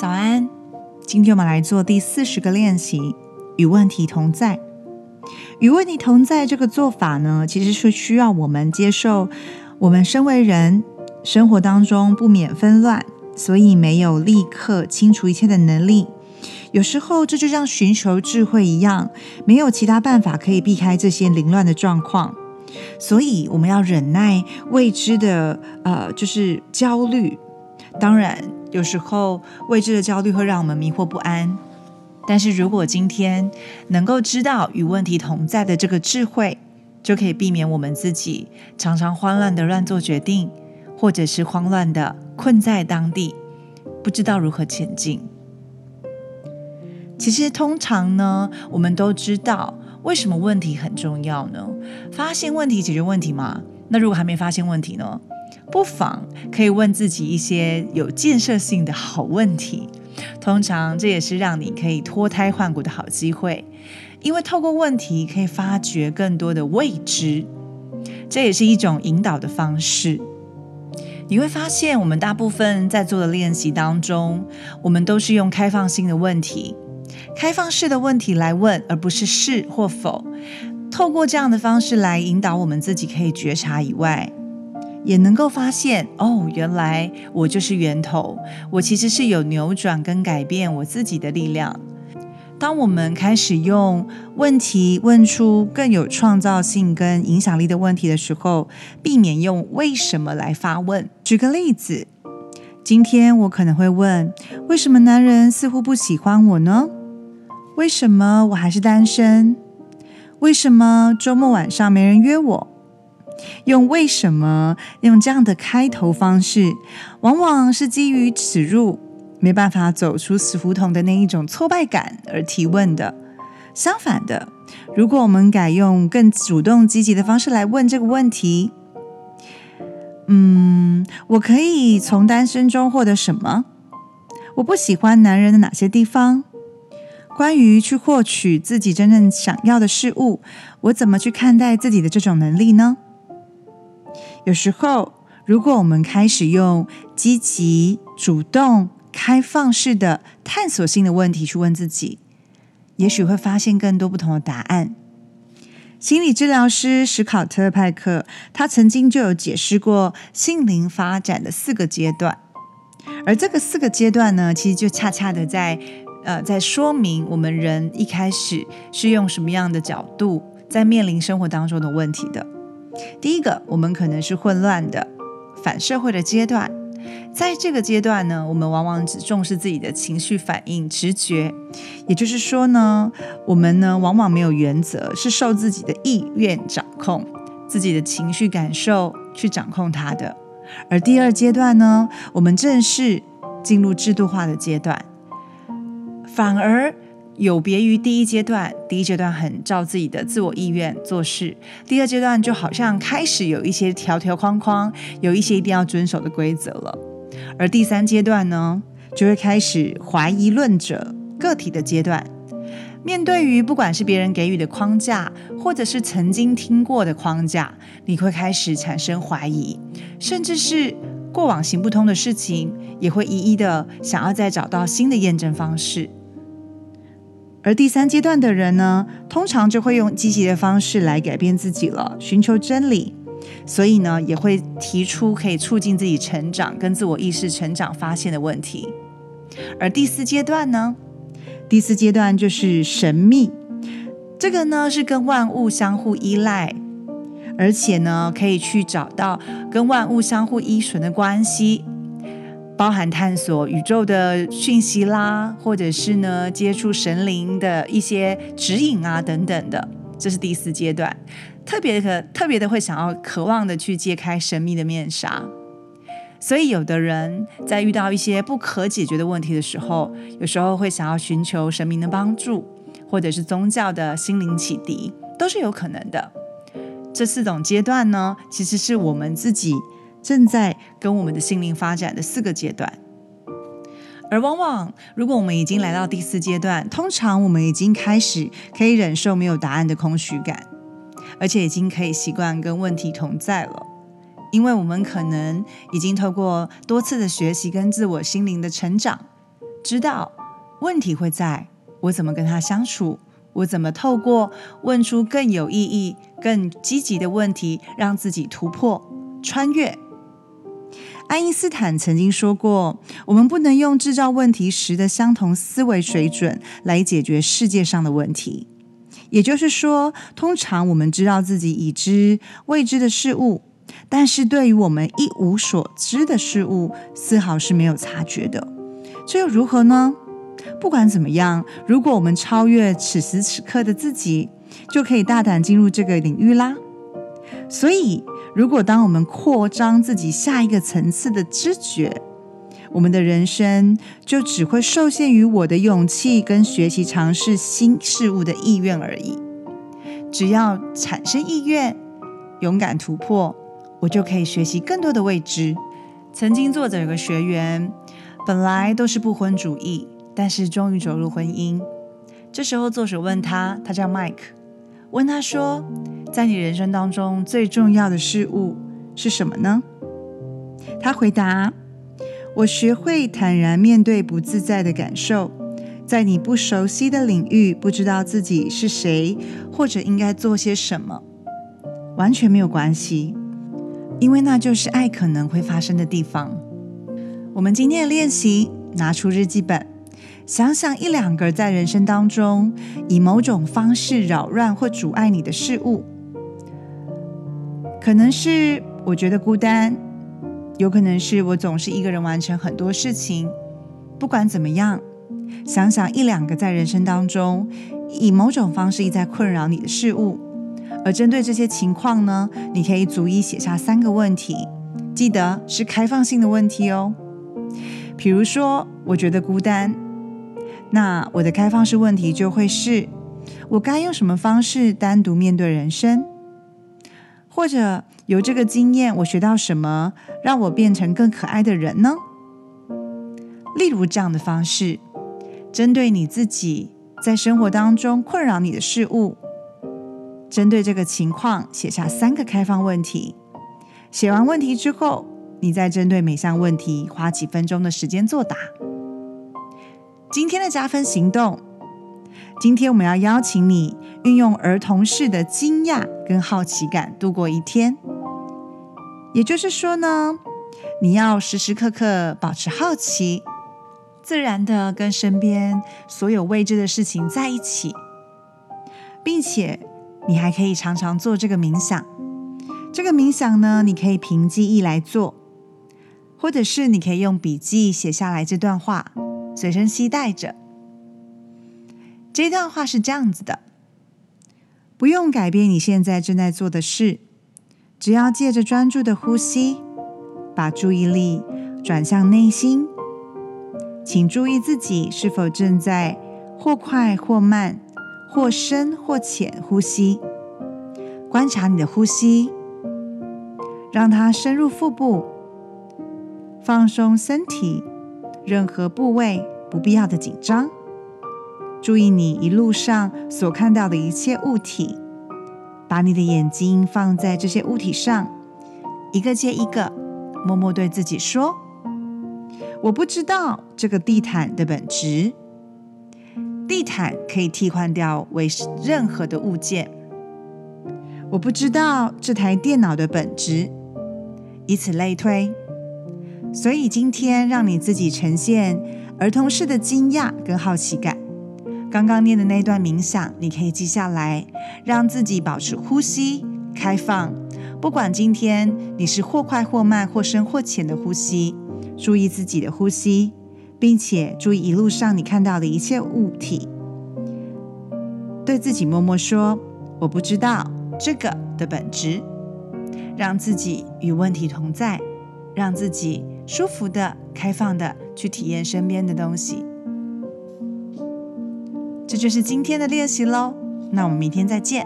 早安，今天我们来做第四十个练习，与问题同在。与问题同在这个做法呢，其实是需要我们接受，我们身为人，生活当中不免纷乱，所以没有立刻清除一切的能力。有时候这就像寻求智慧一样，没有其他办法可以避开这些凌乱的状况。所以我们要忍耐未知的，呃，就是焦虑。当然，有时候未知的焦虑会让我们迷惑不安。但是如果今天能够知道与问题同在的这个智慧，就可以避免我们自己常常慌乱的乱做决定，或者是慌乱的困在当地，不知道如何前进。其实通常呢，我们都知道为什么问题很重要呢？发现问题，解决问题嘛。那如果还没发现问题呢？不妨可以问自己一些有建设性的好问题。通常这也是让你可以脱胎换骨的好机会，因为透过问题可以发掘更多的未知，这也是一种引导的方式。你会发现，我们大部分在做的练习当中，我们都是用开放性的问题、开放式的问题来问，而不是是或否。透过这样的方式来引导我们自己可以觉察以外。也能够发现哦，原来我就是源头。我其实是有扭转跟改变我自己的力量。当我们开始用问题问出更有创造性跟影响力的问题的时候，避免用为什么来发问。举个例子，今天我可能会问：为什么男人似乎不喜欢我呢？为什么我还是单身？为什么周末晚上没人约我？用为什么用这样的开头方式，往往是基于耻辱，没办法走出死胡同的那一种挫败感而提问的。相反的，如果我们改用更主动积极的方式来问这个问题，嗯，我可以从单身中获得什么？我不喜欢男人的哪些地方？关于去获取自己真正想要的事物，我怎么去看待自己的这种能力呢？有时候，如果我们开始用积极、主动、开放式的探索性的问题去问自己，也许会发现更多不同的答案。心理治疗师史考特派克他曾经就有解释过心灵发展的四个阶段，而这个四个阶段呢，其实就恰恰的在呃在说明我们人一开始是用什么样的角度在面临生活当中的问题的。第一个，我们可能是混乱的反社会的阶段，在这个阶段呢，我们往往只重视自己的情绪反应、直觉，也就是说呢，我们呢往往没有原则，是受自己的意愿掌控，自己的情绪感受去掌控它的。而第二阶段呢，我们正式进入制度化的阶段，反而。有别于第一阶段，第一阶段很照自己的自我意愿做事，第二阶段就好像开始有一些条条框框，有一些一定要遵守的规则了。而第三阶段呢，就会开始怀疑论者个体的阶段。面对于不管是别人给予的框架，或者是曾经听过的框架，你会开始产生怀疑，甚至是过往行不通的事情，也会一一的想要再找到新的验证方式。而第三阶段的人呢，通常就会用积极的方式来改变自己了，寻求真理，所以呢，也会提出可以促进自己成长跟自我意识成长发现的问题。而第四阶段呢，第四阶段就是神秘，这个呢是跟万物相互依赖，而且呢可以去找到跟万物相互依存的关系。包含探索宇宙的讯息啦，或者是呢接触神灵的一些指引啊等等的，这是第四阶段，特别的特别的会想要渴望的去揭开神秘的面纱。所以有的人在遇到一些不可解决的问题的时候，有时候会想要寻求神明的帮助，或者是宗教的心灵启迪，都是有可能的。这四种阶段呢，其实是我们自己。正在跟我们的心灵发展的四个阶段，而往往如果我们已经来到第四阶段，通常我们已经开始可以忍受没有答案的空虚感，而且已经可以习惯跟问题同在了，因为我们可能已经透过多次的学习跟自我心灵的成长，知道问题会在，我怎么跟他相处？我怎么透过问出更有意义、更积极的问题，让自己突破、穿越？爱因斯坦曾经说过：“我们不能用制造问题时的相同思维水准来解决世界上的问题。”也就是说，通常我们知道自己已知未知的事物，但是对于我们一无所知的事物，丝毫是没有察觉的。这又如何呢？不管怎么样，如果我们超越此时此刻的自己，就可以大胆进入这个领域啦。所以。如果当我们扩张自己下一个层次的知觉，我们的人生就只会受限于我的勇气跟学习尝试新事物的意愿而已。只要产生意愿，勇敢突破，我就可以学习更多的未知。曾经作者有个学员，本来都是不婚主义，但是终于走入婚姻。这时候作者问他，他叫 Mike，问他说。在你人生当中最重要的事物是什么呢？他回答：“我学会坦然面对不自在的感受，在你不熟悉的领域，不知道自己是谁或者应该做些什么，完全没有关系，因为那就是爱可能会发生的地方。”我们今天的练习，拿出日记本。想想一两个在人生当中以某种方式扰乱或阻碍你的事物。可能是我觉得孤单，有可能是我总是一个人完成很多事情。不管怎么样，想想一两个在人生当中以某种方式一再困扰你的事物，而针对这些情况呢，你可以逐一写下三个问题，记得是开放性的问题哦。比如说，我觉得孤单，那我的开放式问题就会是：我该用什么方式单独面对人生？或者由这个经验，我学到什么，让我变成更可爱的人呢？例如这样的方式，针对你自己在生活当中困扰你的事物，针对这个情况写下三个开放问题。写完问题之后，你再针对每项问题花几分钟的时间作答。今天的加分行动。今天我们要邀请你运用儿童式的惊讶跟好奇感度过一天。也就是说呢，你要时时刻刻保持好奇，自然的跟身边所有未知的事情在一起，并且你还可以常常做这个冥想。这个冥想呢，你可以凭记忆来做，或者是你可以用笔记写下来这段话，随身携带着。这段话是这样子的：不用改变你现在正在做的事，只要借着专注的呼吸，把注意力转向内心。请注意自己是否正在或快或慢、或深或浅呼吸。观察你的呼吸，让它深入腹部，放松身体任何部位不必要的紧张。注意你一路上所看到的一切物体，把你的眼睛放在这些物体上，一个接一个，默默对自己说：“我不知道这个地毯的本质。地毯可以替换掉为任何的物件。我不知道这台电脑的本质，以此类推。所以今天让你自己呈现儿童式的惊讶跟好奇感。”刚刚念的那段冥想，你可以记下来，让自己保持呼吸开放。不管今天你是或快或慢、或深或浅的呼吸，注意自己的呼吸，并且注意一路上你看到的一切物体。对自己默默说：“我不知道这个的本质。”让自己与问题同在，让自己舒服的、开放的去体验身边的东西。这就是今天的练习喽，那我们明天再见。